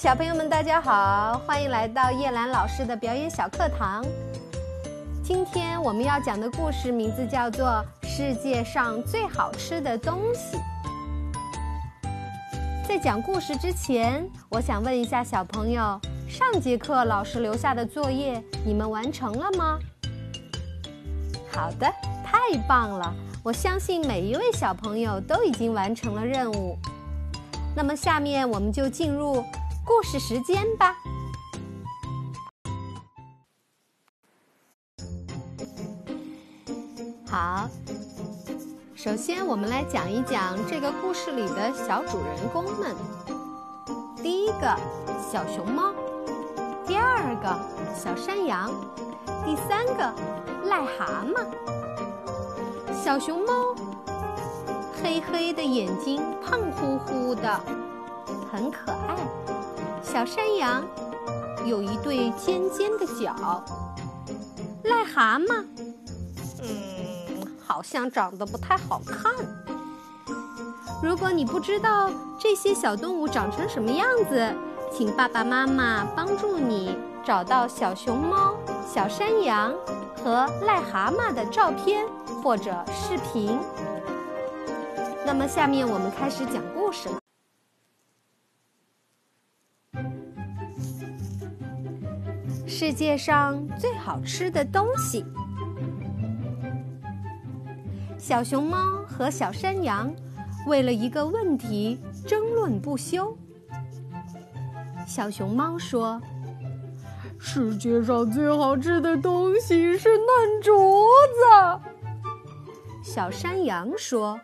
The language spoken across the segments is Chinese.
小朋友们，大家好，欢迎来到叶兰老师的表演小课堂。今天我们要讲的故事名字叫做《世界上最好吃的东西》。在讲故事之前，我想问一下小朋友：上节课老师留下的作业，你们完成了吗？好的，太棒了！我相信每一位小朋友都已经完成了任务。那么，下面我们就进入故事时间吧。好，首先我们来讲一讲这个故事里的小主人公们。第一个小熊猫，第二个小山羊，第三个癞蛤蟆。小熊猫黑黑的眼睛，胖乎乎的，很可爱。小山羊有一对尖尖的角。癞蛤蟆，嗯，好像长得不太好看。如果你不知道这些小动物长成什么样子，请爸爸妈妈帮助你找到小熊猫、小山羊和癞蛤蟆的照片或者视频。那么，下面我们开始讲故事了。世界上最好吃的东西。小熊猫和小山羊为了一个问题争论不休。小熊猫说：“世界上最好吃的东西是嫩竹子。”小山羊说：“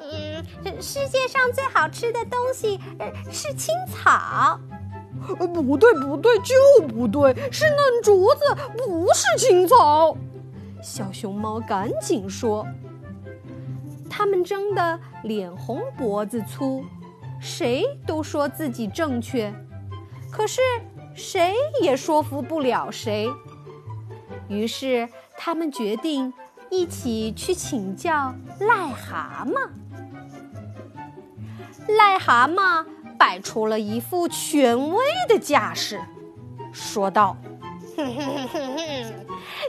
嗯，世界上最好吃的东西是青草。”呃，不对，不对，就不对，是嫩竹子，不是青草。小熊猫赶紧说：“他们争得脸红脖子粗，谁都说自己正确，可是谁也说服不了谁。于是他们决定一起去请教癞蛤蟆。癞蛤蟆。”摆出了一副权威的架势，说道：“哼哼哼哼哼，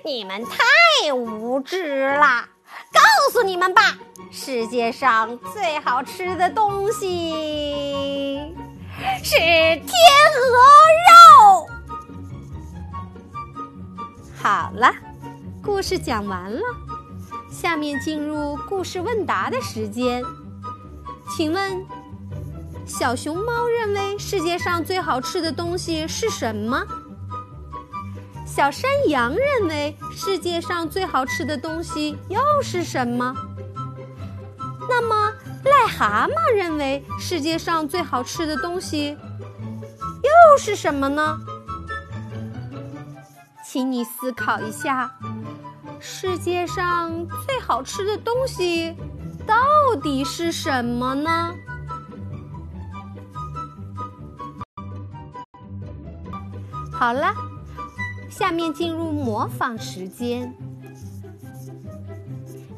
你们太无知了！告诉你们吧，世界上最好吃的东西是天鹅肉。”好了，故事讲完了，下面进入故事问答的时间，请问。小熊猫认为世界上最好吃的东西是什么？小山羊认为世界上最好吃的东西又是什么？那么癞蛤蟆认为世界上最好吃的东西又是什么呢？请你思考一下，世界上最好吃的东西到底是什么呢？好了，下面进入模仿时间，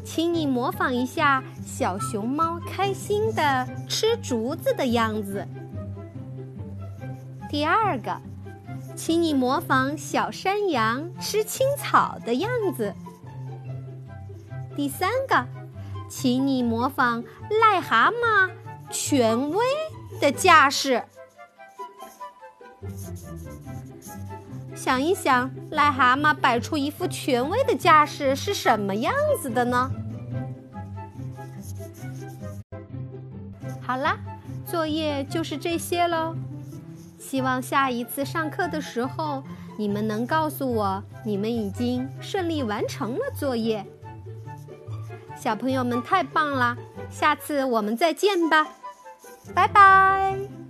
请你模仿一下小熊猫开心的吃竹子的样子。第二个，请你模仿小山羊吃青草的样子。第三个，请你模仿癞蛤蟆权威的架势。想一想，癞蛤蟆摆出一副权威的架势是什么样子的呢？好啦，作业就是这些喽。希望下一次上课的时候，你们能告诉我你们已经顺利完成了作业。小朋友们太棒了，下次我们再见吧，拜拜。